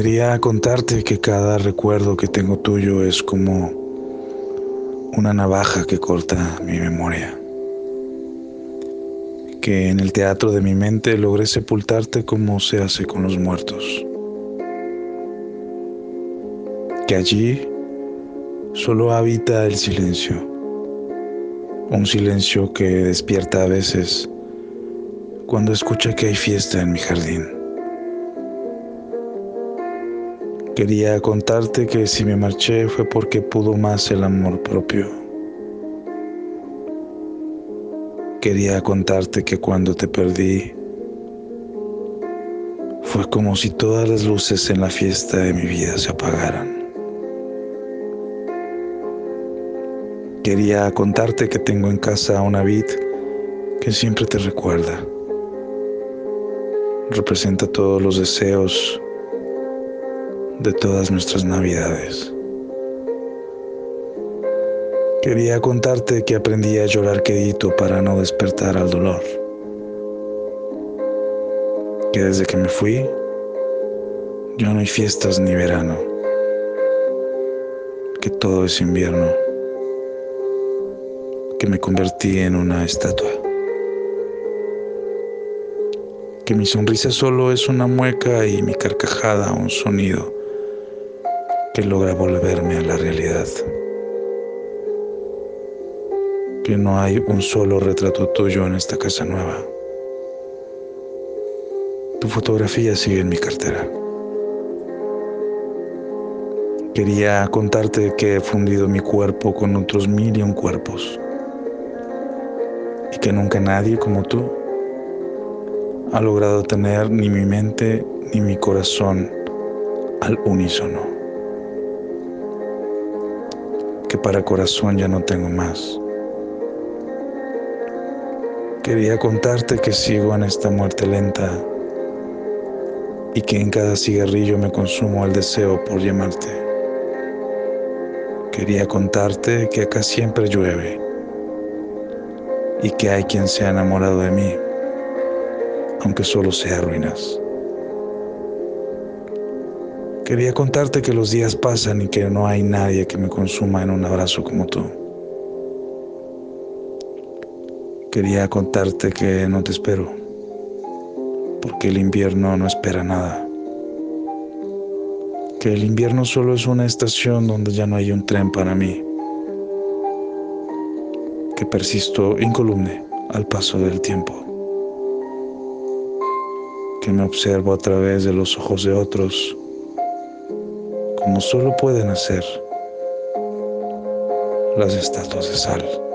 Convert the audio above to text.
Quería contarte que cada recuerdo que tengo tuyo es como una navaja que corta mi memoria. Que en el teatro de mi mente logré sepultarte como se hace con los muertos. Que allí solo habita el silencio. Un silencio que despierta a veces cuando escucha que hay fiesta en mi jardín. Quería contarte que si me marché fue porque pudo más el amor propio. Quería contarte que cuando te perdí fue como si todas las luces en la fiesta de mi vida se apagaran. Quería contarte que tengo en casa una vid que siempre te recuerda. Representa todos los deseos de todas nuestras navidades. Quería contarte que aprendí a llorar quedito para no despertar al dolor. Que desde que me fui, ya no hay fiestas ni verano. Que todo es invierno. Que me convertí en una estatua. Que mi sonrisa solo es una mueca y mi carcajada un sonido que logra volverme a la realidad. Que no hay un solo retrato tuyo en esta casa nueva. Tu fotografía sigue en mi cartera. Quería contarte que he fundido mi cuerpo con otros mil y un cuerpos y que nunca nadie como tú ha logrado tener ni mi mente ni mi corazón al unísono que para corazón ya no tengo más. Quería contarte que sigo en esta muerte lenta y que en cada cigarrillo me consumo el deseo por llamarte. Quería contarte que acá siempre llueve y que hay quien se ha enamorado de mí, aunque solo sea ruinas. Quería contarte que los días pasan y que no hay nadie que me consuma en un abrazo como tú. Quería contarte que no te espero, porque el invierno no espera nada. Que el invierno solo es una estación donde ya no hay un tren para mí. Que persisto incolume al paso del tiempo. Que me observo a través de los ojos de otros como solo pueden hacer las estatuas de sal.